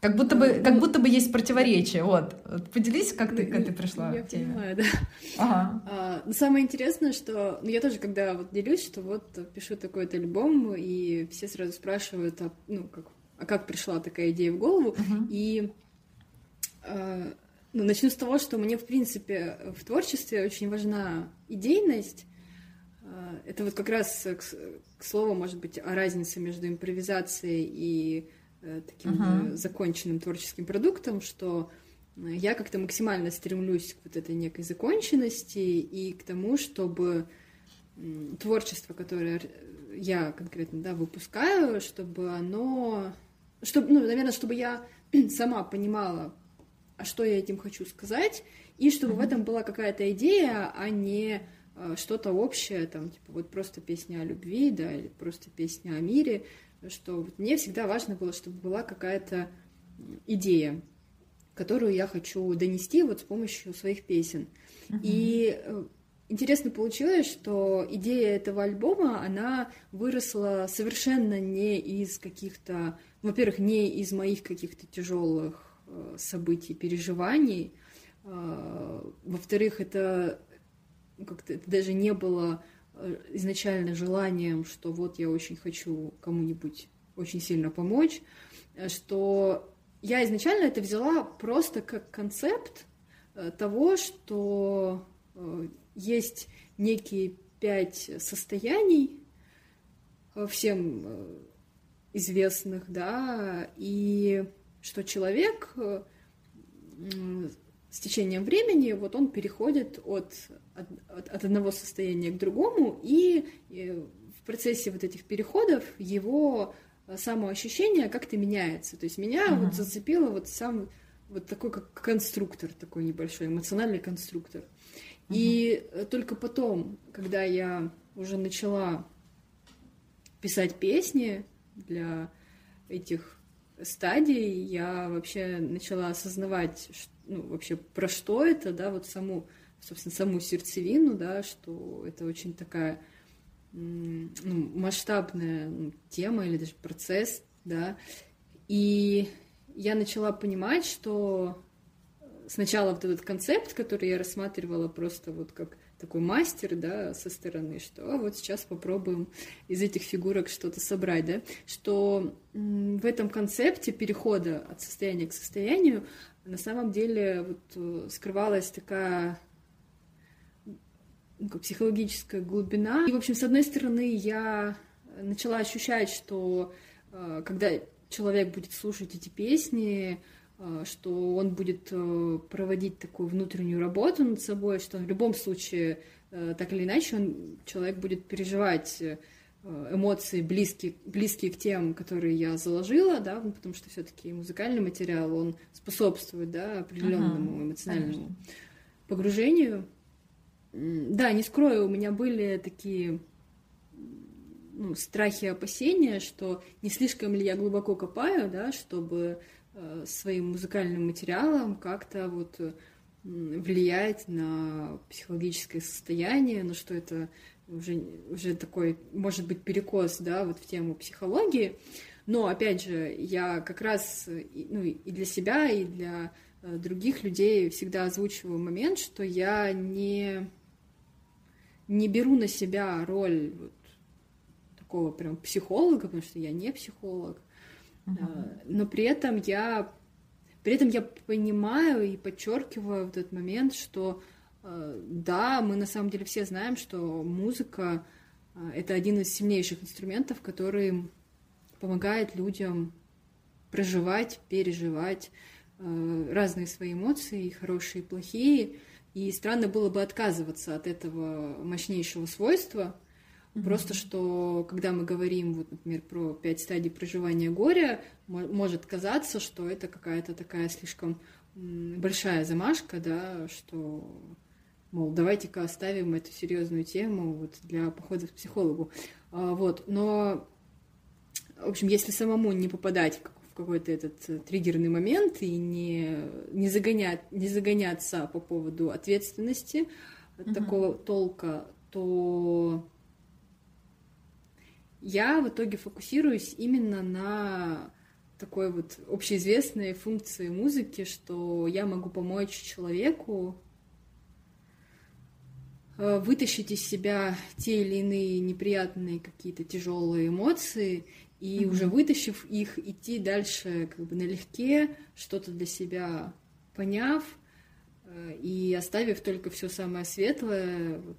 Как будто бы, ну, как будто бы есть противоречие. Вот. Поделись, как ты, как ты пришла. Я понимаю, да. Ага. А, но самое интересное, что ну, я тоже, когда вот делюсь, что вот пишу такой-то альбом, и все сразу спрашивают, а, ну, как как пришла такая идея в голову. Uh-huh. И э, ну, начну с того, что мне, в принципе, в творчестве очень важна идейность. Э, это вот как раз, к, к слову, может быть, о разнице между импровизацией и э, таким uh-huh. законченным творческим продуктом, что я как-то максимально стремлюсь к вот этой некой законченности и к тому, чтобы творчество, которое я конкретно да, выпускаю, чтобы оно чтобы, ну, наверное, чтобы я сама понимала, а что я этим хочу сказать, и чтобы mm-hmm. в этом была какая-то идея, а не э, что-то общее, там, типа, вот просто песня о любви, да, или просто песня о мире, что вот мне всегда важно было, чтобы была какая-то идея, которую я хочу донести вот с помощью своих песен. Mm-hmm. И э, интересно получилось, что идея этого альбома, она выросла совершенно не из каких-то во-первых, не из моих каких-то тяжелых э, событий, переживаний. Э, во-вторых, это как-то это даже не было э, изначально желанием, что вот я очень хочу кому-нибудь очень сильно помочь, что я изначально это взяла просто как концепт того, что есть некие пять состояний, всем известных, да, и что человек э, с течением времени, вот он переходит от, от, от одного состояния к другому, и, и в процессе вот этих переходов его самоощущение как-то меняется. То есть меня uh-huh. вот зацепило вот сам вот такой как конструктор, такой небольшой эмоциональный конструктор. Uh-huh. И только потом, когда я уже начала писать песни, для этих стадий. Я вообще начала осознавать, ну, вообще про что это, да, вот саму, собственно, саму сердцевину, да, что это очень такая ну, масштабная ну, тема или даже процесс, да, и я начала понимать, что сначала вот этот концепт, который я рассматривала просто вот как такой мастер, да, со стороны, что а, вот сейчас попробуем из этих фигурок что-то собрать, да, что в этом концепте перехода от состояния к состоянию на самом деле вот э, скрывалась такая ну, психологическая глубина. И, в общем, с одной стороны, я начала ощущать, что э, когда человек будет слушать эти песни, что он будет э, проводить такую внутреннюю работу над собой, что в любом случае, э, так или иначе, он, человек будет переживать эмоции близкие, близкие к тем, которые я заложила, да, ну, потому что все-таки музыкальный материал, он способствует, да, определенному ага, эмоциональному конечно. погружению. Да, не скрою, у меня были такие ну, страхи и опасения, что не слишком ли я глубоко копаю, да, чтобы э, своим музыкальным материалом как-то вот э, влиять на психологическое состояние, ну что это уже, уже такой, может быть, перекос, да, вот в тему психологии. Но, опять же, я как раз ну, и для себя, и для э, других людей всегда озвучиваю момент, что я не, не беру на себя роль вот такого прям психолога, потому что я не психолог. Uh-huh. Но при этом я при этом я понимаю и подчеркиваю в этот момент, что э, да, мы на самом деле все знаем, что музыка э, это один из сильнейших инструментов, который помогает людям проживать, переживать э, разные свои эмоции, хорошие и плохие. И странно было бы отказываться от этого мощнейшего свойства, Mm-hmm. Просто что, когда мы говорим, вот, например, про пять стадий проживания горя, может казаться, что это какая-то такая слишком большая замашка, да, что, мол, давайте-ка оставим эту серьезную тему вот, для похода к психологу. А, вот, но, в общем, если самому не попадать в какой-то этот э, триггерный момент и не, не, загонять, не загоняться по поводу ответственности mm-hmm. такого толка, то я в итоге фокусируюсь именно на такой вот общеизвестной функции музыки, что я могу помочь человеку э, вытащить из себя те или иные неприятные какие-то тяжелые эмоции и mm-hmm. уже вытащив их идти дальше как бы налегке, что-то для себя поняв э, и оставив только все самое светлое, вот,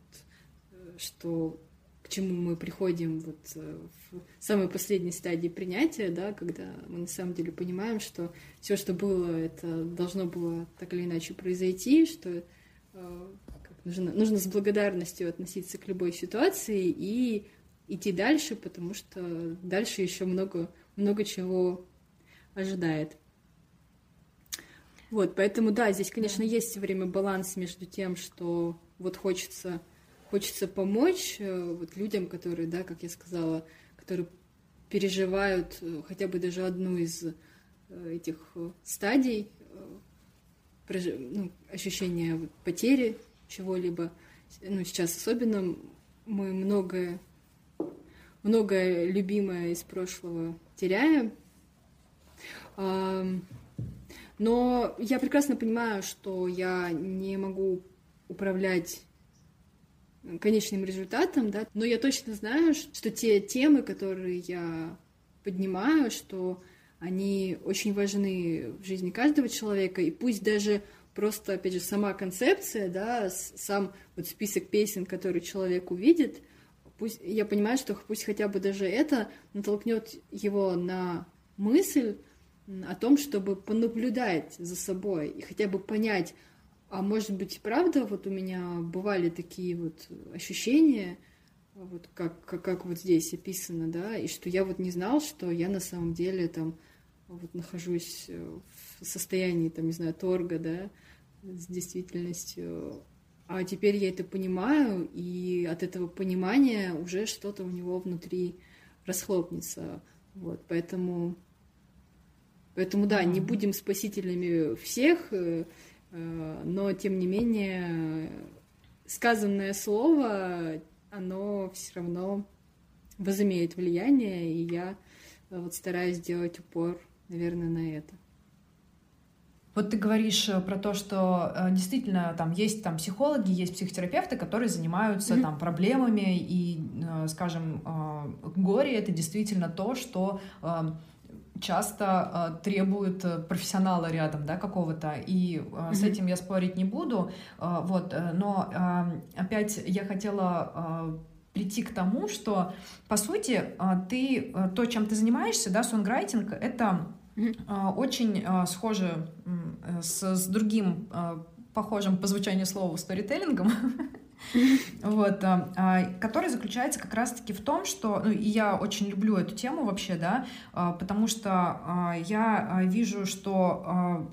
э, что к чему мы приходим вот э, в самой последней стадии принятия, да, когда мы на самом деле понимаем, что все, что было, это должно было так или иначе произойти, что э, нужно, нужно с благодарностью относиться к любой ситуации и идти дальше, потому что дальше еще много, много чего ожидает. Вот, поэтому да, здесь, конечно, есть время баланс между тем, что вот хочется хочется помочь э, вот людям, которые, да, как я сказала, которые переживают э, хотя бы даже одну из э, этих стадий ну, ощущения потери чего-либо. Ну, сейчас особенно мы многое, многое любимое из прошлого теряем. Но я прекрасно понимаю, что я не могу управлять конечным результатом, да, но я точно знаю, что те темы, которые я поднимаю, что они очень важны в жизни каждого человека, и пусть даже просто, опять же, сама концепция, да, сам вот список песен, который человек увидит, пусть, я понимаю, что пусть хотя бы даже это натолкнет его на мысль о том, чтобы понаблюдать за собой и хотя бы понять, а может быть, правда, вот у меня бывали такие вот ощущения, вот как, как, как вот здесь описано, да, и что я вот не знал, что я на самом деле там вот нахожусь в состоянии, там, не знаю, торга, да, с действительностью. А теперь я это понимаю, и от этого понимания уже что-то у него внутри расхлопнется. Вот, поэтому, поэтому да, не будем спасителями всех, э, Э, но тем не менее сказанное слово, оно все равно возымеет влияние, и я э, вот стараюсь сделать упор, наверное, на это. Вот ты говоришь э, про то, что действительно там есть там психологи, есть психотерапевты, которые занимаются mm-hmm. там проблемами и, скажем, горе это действительно то, что часто э, требует э, профессионала рядом, да, какого-то, и э, mm-hmm. с этим я спорить не буду, э, вот, э, но э, опять я хотела э, прийти к тому, что, по сути, э, ты, э, то, чем ты занимаешься, да, сонграйтинг, это mm-hmm. очень э, схоже э, с, с другим э, похожим по звучанию слова сторителлингом, вот, а, а, который заключается как раз-таки в том, что, ну, я очень люблю эту тему вообще, да, а, потому что я вижу, что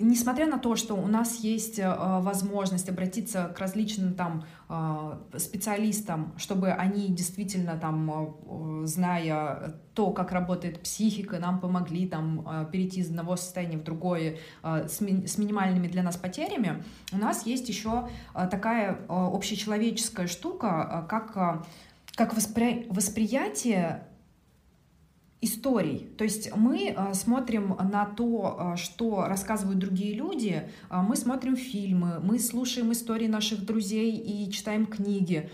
несмотря на то, что у нас есть э, возможность обратиться к различным там э, специалистам, чтобы они действительно там, э, зная то, как работает психика, нам помогли там перейти из одного состояния в другое с, ми с минимальными для нас потерями, у нас есть еще такая общечеловеческая штука, как, как воспри восприятие историй. То есть мы э, смотрим на то, э, что рассказывают другие люди, э, мы смотрим фильмы, мы слушаем истории наших друзей и читаем книги.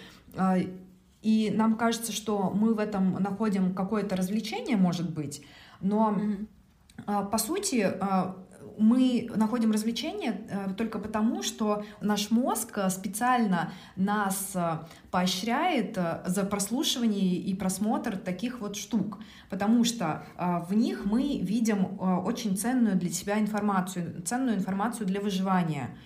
И нам кажется, что мы в этом находим какое-то развлечение, может быть, но mm-hmm. по сути мы находим развлечение э, только потому, что наш мозг э, специально нас э, поощряет за прослушивание и просмотр таких вот штук, потому что в них мы видим очень ценную для себя информацию, ценную информацию для выживания.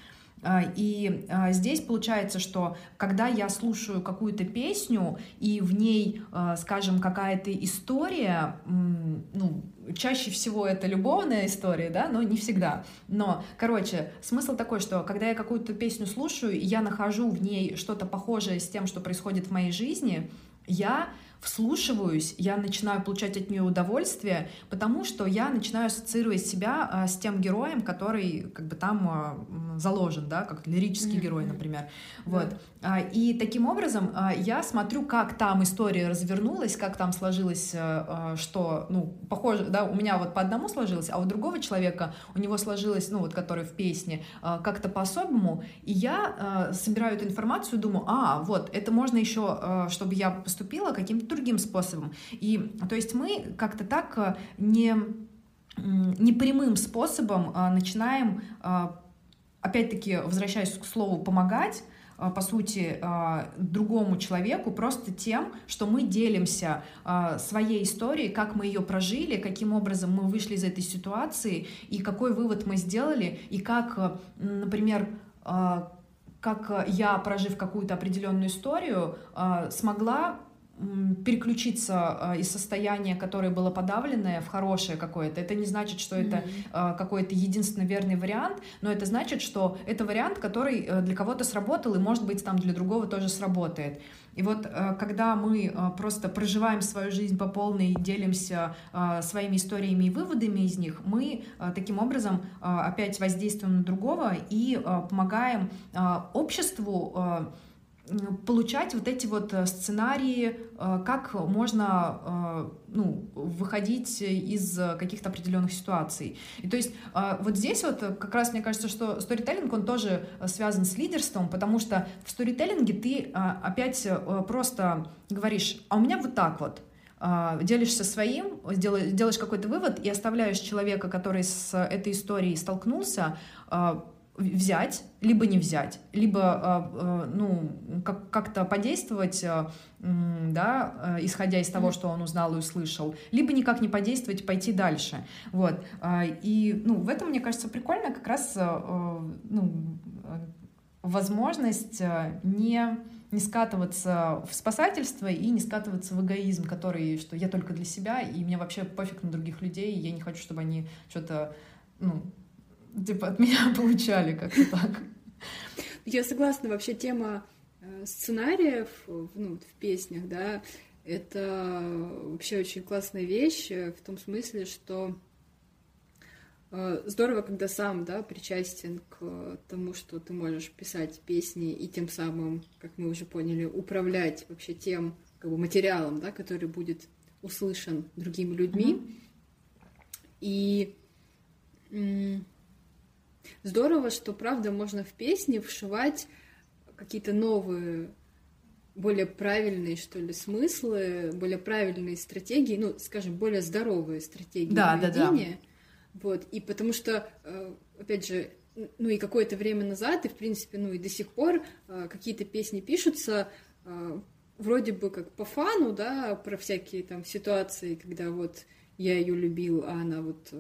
И здесь получается, что когда я слушаю какую-то песню, и в ней, скажем, какая-то история, ну, чаще всего это любовная история, да, но не всегда. Но, короче, смысл такой, что когда я какую-то песню слушаю, и я нахожу в ней что-то похожее с тем, что происходит в моей жизни, я вслушиваюсь, я начинаю получать от нее удовольствие, потому что я начинаю ассоциировать себя а, с тем героем, который как бы там а, заложен, да, как лирический mm-hmm. герой, например. Вот. А, и таким образом я смотрю, как там история развернулась, как там сложилось, что, ну, похоже, да, у меня вот по одному сложилось, а у другого человека у него сложилось, ну, вот, который в песне, как-то по-особому, и я собираю эту информацию, думаю, а, вот, это можно еще, чтобы я поступила каким-то другим способом. И то есть мы как-то так э, не, не прямым способом э, начинаем, э, опять-таки, возвращаясь к слову «помогать», по сути, другому человеку просто тем, что мы делимся своей историей, как мы ее прожили, каким образом мы вышли из этой ситуации, и какой вывод мы сделали, и как, например, как я, прожив какую-то определенную историю, смогла переключиться а, из состояния, которое было подавленное, в хорошее какое-то. Это не значит, что это mm-hmm. какой-то единственно верный вариант, но это значит, что это вариант, который э, для кого-то сработал и, может быть, там для другого тоже сработает. И вот э, когда мы э, просто проживаем свою жизнь по полной, делимся своими историями и выводами из них, мы таким образом опять воздействуем на другого и помогаем обществу получать вот эти вот э, сценарии, э, как можно э, ну, выходить из каких-то определенных ситуаций. И то есть вот здесь вот как раз мне кажется, что сторителлинг, он тоже связан с лидерством, потому что в сторителлинге ты опять просто говоришь, а у меня вот так вот, делишься своим, делаешь какой-то вывод и оставляешь человека, который с этой историей столкнулся, взять, либо не взять, либо а, а, ну, как- как-то подействовать, а, да, исходя из того, что он узнал и услышал, либо никак не подействовать, пойти дальше. Вот. И ну, в этом, мне кажется, прикольно как раз ну, возможность не не скатываться в спасательство и не скатываться в эгоизм, который, что я только для себя, и мне вообще пофиг на других людей, и я не хочу, чтобы они что-то ну, типа от меня получали как-то так. Я согласна, вообще тема э, сценариев ну, в песнях, да, это вообще очень классная вещь э, в том смысле, что э, здорово, когда сам, да, причастен к тому, что ты можешь писать песни и тем самым, как мы уже поняли, управлять вообще тем как бы, материалом, да, который будет услышан другими людьми. Mm-hmm. И Здорово, что, правда, можно в песни вшивать какие-то новые, более правильные, что ли, смыслы, более правильные стратегии, ну, скажем, более здоровые стратегии да, поведения. Да, да. Вот, и потому что, э, опять же, ну и какое-то время назад, и в принципе, ну и до сих пор э, какие-то песни пишутся э, вроде бы как по фану, да, про всякие там ситуации, когда вот я ее любил, а она вот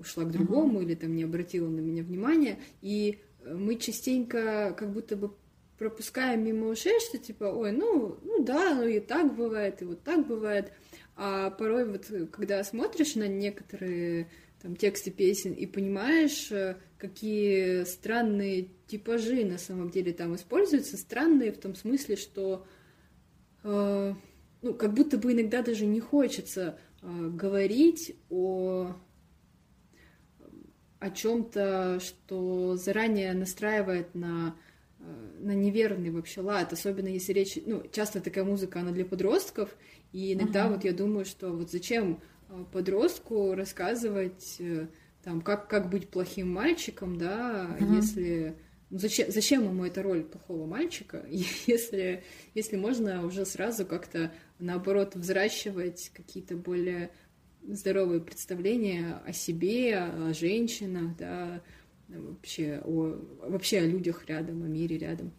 ушла к другому mm-hmm. или там не обратила на меня внимания. И э, мы частенько как будто бы пропускаем мимо ушей, что типа, ой, ну, ну да, ну и так бывает, и вот так бывает. А порой вот, когда смотришь на некоторые там тексты песен и понимаешь, э, какие странные типажи на самом деле там используются, странные в том смысле, что э, ну, как будто бы иногда даже не хочется э, говорить о о чем-то, что заранее настраивает на э, на неверный вообще лад, особенно если речь, ну, часто такая музыка, она для подростков, и иногда uh-huh. вот я думаю, что вот зачем э, подростку рассказывать э, там, как, как быть плохим мальчиком, да, uh-huh. если ну, зачем, зачем ему эта роль плохого мальчика, если, если можно уже сразу как-то, наоборот, взращивать какие-то более здоровые представления о себе, о женщинах, да, вообще о, вообще о людях рядом, о мире рядом.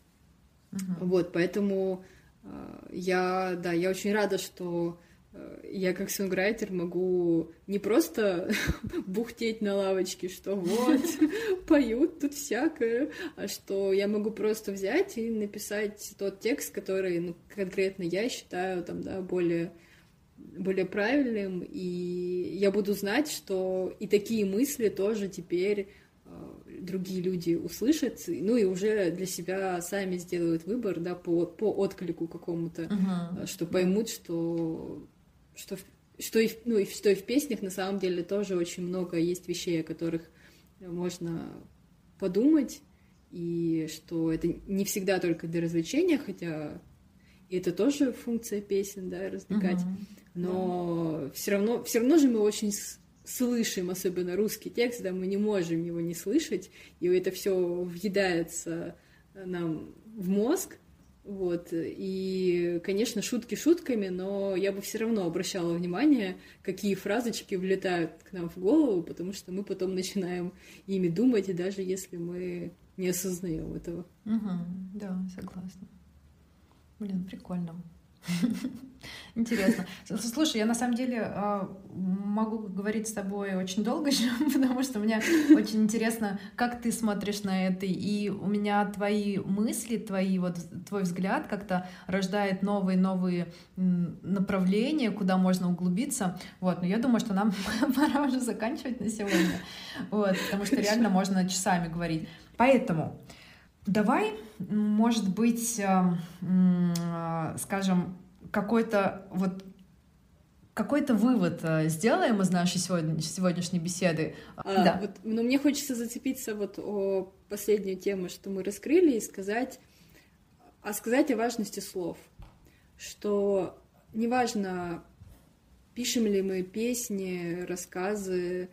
Uh-huh. Вот, поэтому э, я, да, я очень рада, что э, я как сонграйтер могу не просто бухтеть на лавочке, что вот, поют тут всякое, а что я могу просто взять и написать тот текст, который, ну, конкретно я считаю, там, да, более более правильным, и я буду знать, что и такие мысли тоже теперь э, другие люди услышат, ну и уже для себя сами сделают выбор, да, по, по отклику какому-то, uh-huh. что поймут, что, что, что, и, ну, и, что и в песнях на самом деле тоже очень много есть вещей, о которых можно подумать, и что это не всегда только для развлечения, хотя это тоже функция песен, да, развлекать. Uh-huh но yeah. все равно, все равно же мы очень слышим, особенно русский текст, да, мы не можем его не слышать, и это все въедается нам в мозг, вот, и, конечно, шутки шутками, но я бы все равно обращала внимание, какие фразочки влетают к нам в голову, потому что мы потом начинаем ими думать, и даже если мы не осознаем этого. Угу, да, согласна. Блин, прикольно. Интересно. Слушай, я на самом деле а, могу говорить с тобой очень долго еще, потому что мне очень интересно, как ты смотришь на это, и у меня твои мысли, твои вот твой взгляд как-то рождает новые-новые направления, куда можно углубиться. Вот, но я думаю, что нам пора уже заканчивать на сегодня, вот, потому что реально можно часами говорить. Поэтому Давай, может быть, э, э, скажем, какой-то вот какой-то вывод э, сделаем из нашей сегодня, сегодняшней беседы. А, да. Вот, но мне хочется зацепиться вот о последнюю тему, что мы раскрыли, и сказать, а сказать о важности слов, что неважно, пишем ли мы песни, рассказы,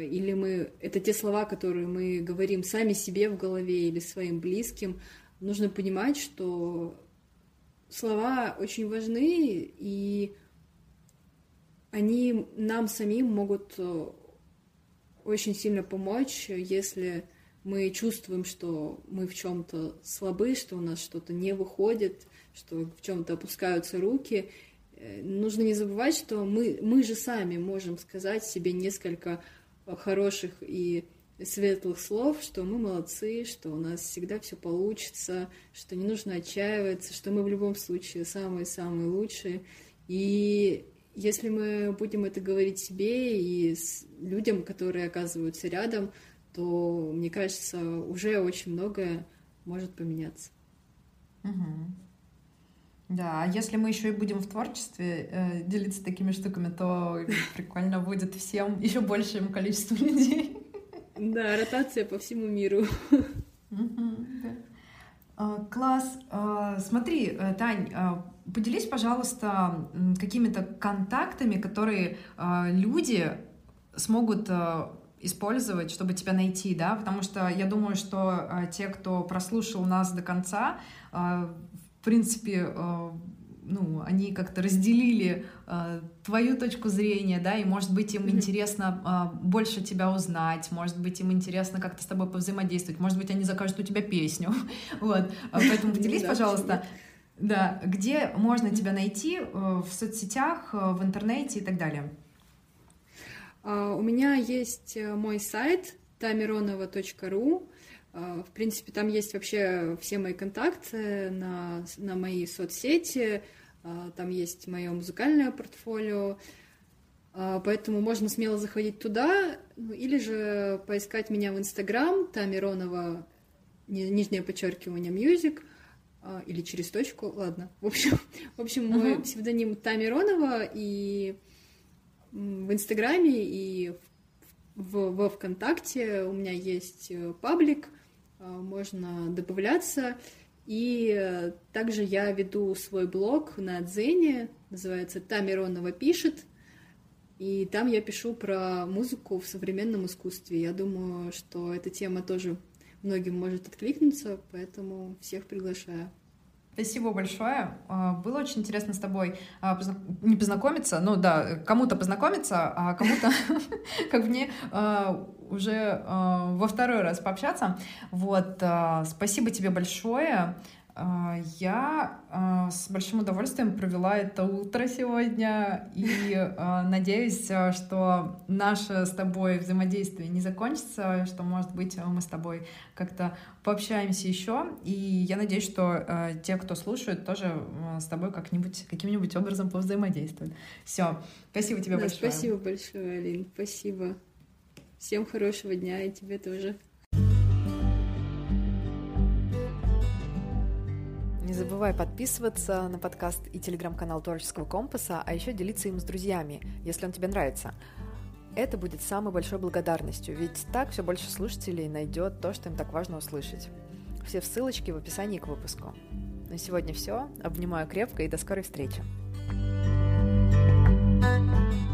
или мы это те слова, которые мы говорим сами себе в голове или своим близким. Нужно понимать, что слова очень важны, и они нам самим могут э, очень сильно помочь, если мы чувствуем, что мы в чем-то слабы, что у нас что-то не выходит, что в чем-то опускаются руки. Э, нужно не забывать, что мы, мы же сами можем сказать себе несколько хороших и светлых слов, что мы молодцы, что у нас всегда все получится, что не нужно отчаиваться, что мы в любом случае самые-самые лучшие. И если мы будем это говорить себе и людям, которые оказываются рядом, то, мне кажется, уже очень многое может поменяться. Угу. Да, а если мы еще и будем в творчестве э, делиться такими штуками, то прикольно будет всем, еще большему количеству людей. Да, ротация по всему миру. А, класс. А, смотри, э, Тань, а, поделись, пожалуйста, какими-то контактами, которые люди смогут использовать, чтобы тебя найти, да, потому что я думаю, что те, кто прослушал нас до конца, в принципе, э, ну, они как-то разделили э, твою точку зрения, да, и, может быть, им интересно э, больше тебя узнать, может быть, им интересно как-то с тобой повзаимодействовать, может быть, они закажут у тебя песню, вот, поэтому поделись, пожалуйста, да, где можно тебя найти в соцсетях, в интернете и так далее. А, у меня есть мой сайт tamironova.ru, а, в принципе, там есть вообще все мои контакты на, на мои соцсети, а, там есть мое музыкальное портфолио, а, поэтому можно смело заходить туда. Ну, или же поискать меня в Инстаграм, Тамиронова, нижнее подчеркивание, мьюзик, а, или через точку, ладно. В общем, в общем uh-huh. мой псевдоним Тамиронова, и в Инстаграме, и в, во ВКонтакте у меня есть э, паблик, а, можно добавляться. И э, также я веду свой блог на Дзене, называется «Тамиронова пишет», и там я пишу про музыку в современном искусстве. Я думаю, что эта тема тоже многим может откликнуться, поэтому всех приглашаю. Спасибо большое. А, было очень интересно с тобой а, не познакомиться, ну да, кому-то познакомиться, а кому-то, как мне, а, уже во второй раз пообщаться. Вот, спасибо тебе большое. А, я а, с большим удовольствием провела это утро сегодня и а, надеюсь, что наше с тобой взаимодействие не закончится, что, может быть, мы с тобой как-то пообщаемся еще. И я надеюсь, что те, кто слушает, тоже с тобой как-нибудь, каким-нибудь образом повзаимодействуют. Все, спасибо тебе да, большое. Спасибо большое, Алин, спасибо. Всем хорошего дня и тебе тоже. Не забывай подписываться на подкаст и телеграм-канал Творческого компаса, а еще делиться им с друзьями, если он тебе нравится. Это будет самой большой благодарностью, ведь так все больше слушателей найдет то, что им так важно услышать. Все ссылочки в описании к выпуску. На сегодня все. Обнимаю крепко и до скорой встречи. thank you